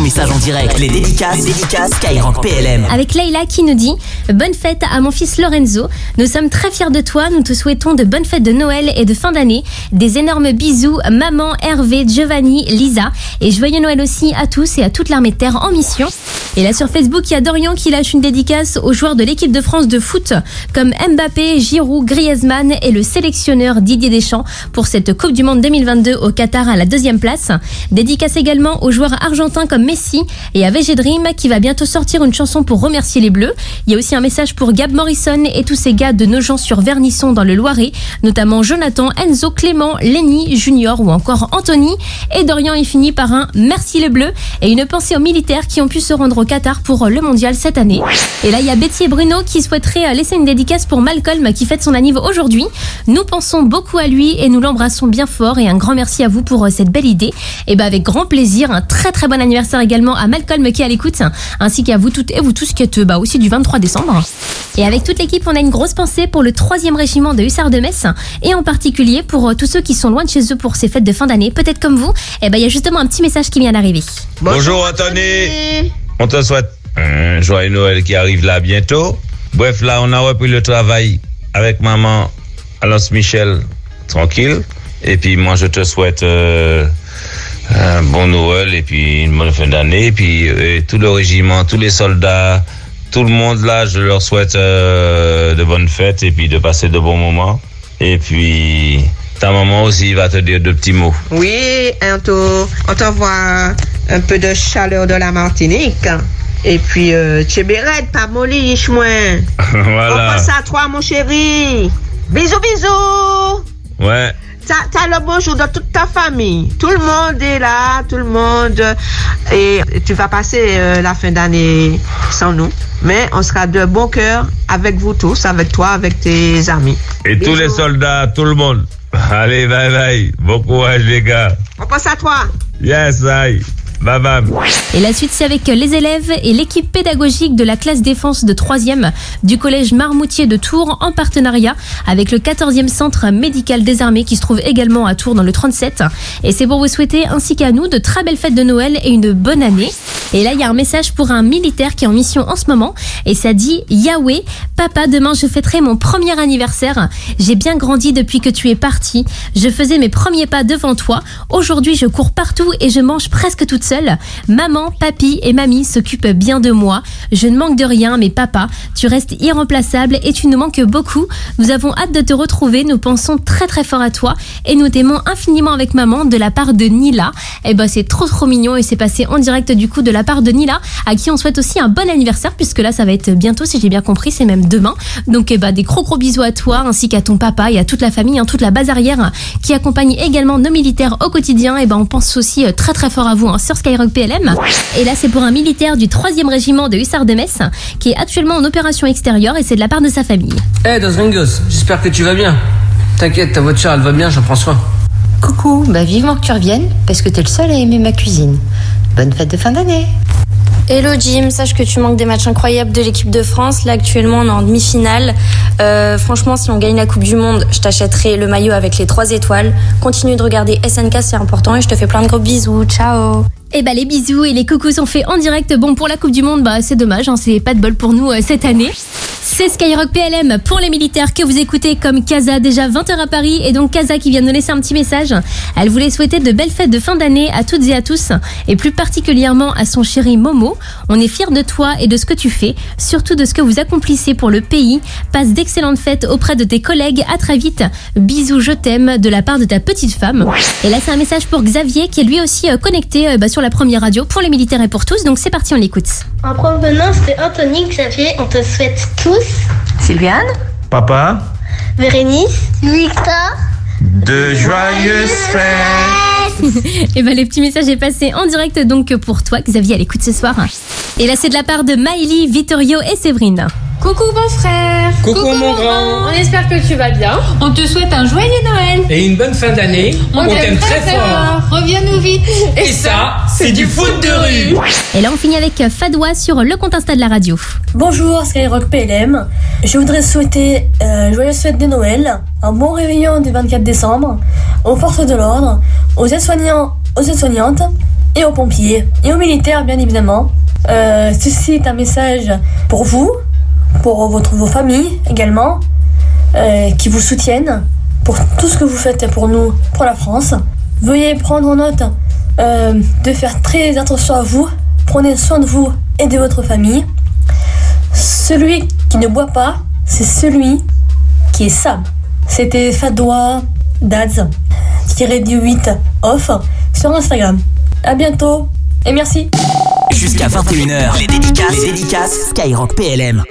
ton message en direct. Les dédicaces, les dédicaces Skyrock PLM. Avec Leïla qui nous dit Bonne fête à mon fils Lorenzo. Nous sommes très fiers de toi. Nous te souhaitons de bonnes fêtes de Noël et de fin d'année. Des énormes bisous, maman, Hervé, Giovanni, Lisa. Et joyeux Noël aussi à tous et à toute l'armée de terre en mission. Et là sur Facebook, il y a Dorian qui lâche une dédicace aux joueurs de l'équipe de France de foot comme Mbappé, Giroud, Griezmann et le sélectionneur Didier Deschamps pour cette Coupe du Monde 2022 au Qatar à la deuxième place. Dédicace également aux joueurs argentins comme Messi et à VG Dream qui va bientôt sortir une chanson pour remercier les Bleus. Il y a aussi un message pour Gab Morrison et tous ces gars de Nogent sur Vernisson dans le Loiret, notamment Jonathan, Enzo, Clément, Lenny, Junior ou encore Anthony. Et Dorian est fini par un merci les Bleus et une pensée aux militaires qui ont pu se rendre au Qatar pour le mondial cette année. Et là, il y a Betty et Bruno qui souhaiteraient laisser une dédicace pour Malcolm qui fête son anniversaire aujourd'hui. Nous pensons beaucoup à lui et nous l'embrassons bien fort et un grand merci à vous pour cette belle idée. Et bah avec grand plaisir, un très très bon anniversaire également à Malcolm qui est à l'écoute, ainsi qu'à vous toutes et vous tous qui êtes bah, aussi du 23 décembre. Et avec toute l'équipe, on a une grosse pensée pour le troisième régiment de hussards de Metz et en particulier pour tous ceux qui sont loin de chez eux pour ces fêtes de fin d'année, peut-être comme vous. Et bah il y a justement un petit message qui vient d'arriver. Bonjour Anthony. On te souhaite un joyeux Noël qui arrive là bientôt. Bref, là, on a repris le travail avec maman Alonce Michel, tranquille. Et puis moi, je te souhaite euh, un bon Noël et puis une bonne fin d'année. Et puis euh, tout le régiment, tous les soldats, tout le monde là, je leur souhaite euh, de bonnes fêtes et puis de passer de bons moments. Et puis ta maman aussi va te dire deux petits mots. Oui, Anto, on t'envoie un peu de chaleur de la Martinique. Et puis, euh, tu es pas moliche, moi. voilà. On pense à toi, mon chéri. Bisous, bisous. Ouais. T'as le bonjour de toute ta famille. Tout le monde est là, tout le monde. Et tu vas passer euh, la fin d'année sans nous. Mais on sera de bon cœur avec vous tous, avec toi, avec tes amis. Et tous les soldats, tout le monde. Allez, bye bye. Bon courage, les gars. On pense à toi. Yes, bye. Et la suite, c'est avec les élèves et l'équipe pédagogique de la classe défense de 3e du collège Marmoutier de Tours en partenariat avec le 14e centre médical des armées qui se trouve également à Tours dans le 37. Et c'est pour vous souhaiter, ainsi qu'à nous, de très belles fêtes de Noël et une bonne année. Et là, il y a un message pour un militaire qui est en mission en ce moment. Et ça dit Yahweh, papa, demain je fêterai mon premier anniversaire. J'ai bien grandi depuis que tu es parti. Je faisais mes premiers pas devant toi. Aujourd'hui, je cours partout et je mange presque toute seule. Maman, papy et mamie s'occupent bien de moi. Je ne manque de rien, mais papa, tu restes irremplaçable et tu nous manques beaucoup. Nous avons hâte de te retrouver. Nous pensons très très fort à toi et nous t'aimons infiniment avec maman de la part de Nila. Et ben c'est trop trop mignon et c'est passé en direct du coup de la part de Nila à qui on souhaite aussi un bon anniversaire puisque là ça va être bientôt si j'ai bien compris, c'est même demain. Donc eh ben, des gros gros bisous à toi ainsi qu'à ton papa et à toute la famille, hein, toute la base arrière qui accompagne également nos militaires au quotidien. Et ben on pense aussi euh, très très fort à vous hein, sur Skyrock PLM. Et là c'est pour un militaire du 3e régiment de hussards de Metz qui est actuellement en opération extérieure et c'est de la part de sa famille. Hey Dos Ringos, j'espère que tu vas bien. T'inquiète, ta voiture elle va bien, j'en prends soin. Coucou, bah vivement que tu reviennes, parce que t'es le seul à aimer ma cuisine. Bonne fête de fin d'année. Hello Jim, sache que tu manques des matchs incroyables de l'équipe de France. Là actuellement on est en demi-finale. Euh, franchement si on gagne la Coupe du Monde, je t'achèterai le maillot avec les trois étoiles. Continue de regarder SNK, c'est important et je te fais plein de gros bisous. Ciao Et bah les bisous et les coucous sont faits en direct. Bon pour la Coupe du Monde, bah c'est dommage, hein, c'est pas de bol pour nous euh, cette année. C'est Skyrock PLM pour les militaires que vous écoutez comme Kaza, déjà 20h à Paris. Et donc Kaza qui vient de nous laisser un petit message. Elle voulait souhaiter de belles fêtes de fin d'année à toutes et à tous. Et plus particulièrement à son chéri Momo. On est fiers de toi et de ce que tu fais. Surtout de ce que vous accomplissez pour le pays. Passe d'excellentes fêtes auprès de tes collègues. À très vite. Bisous, je t'aime de la part de ta petite femme. Et là c'est un message pour Xavier qui est lui aussi euh, connecté euh, bah, sur la première radio pour les militaires et pour tous. Donc c'est parti, on l'écoute. En provenance de Anthony Xavier, on te souhaite tous, Sylviane Papa, Bérénice, Victor, de joyeuses fêtes. Et ben les petits messages est passé en direct donc pour toi Xavier à l'écoute ce soir. Et là c'est de la part de Maëlie, Vittorio et Séverine. Coucou mon frère Coucou, mon grand. On espère que tu vas bien. On te souhaite un joyeux Noël. Et une bonne fin d'année. On, t'aime très, fort. Reviens-nous vite. Et ça, c'est du foot de rue. Et là on finit avec Fadwa sur le compte Insta de la radio. Bonjour Skyrock PLM. Je voudrais souhaiter euh, joyeuses fêtes de Noël, un bon réveillon du 24 décembre, aux forces de l'ordre, aux aides-soignants, aux aides-soignantes et aux pompiers et aux militaires, bien évidemment. Euh, ceci est un message pour vous, pour votre, vos familles également, euh, qui vous soutiennent pour tout ce que vous faites pour nous, pour la France. Veuillez prendre note euh, de faire très attention à vous. Prenez soin de vous et de votre famille. Celui qui ne boit pas, c'est celui qui est Sam. C'était Fadoua Daz, tiré du 8 off sur Instagram. À bientôt et merci. Jusqu'à 21h, les dédicaces, les dédicaces Skyrock PLM.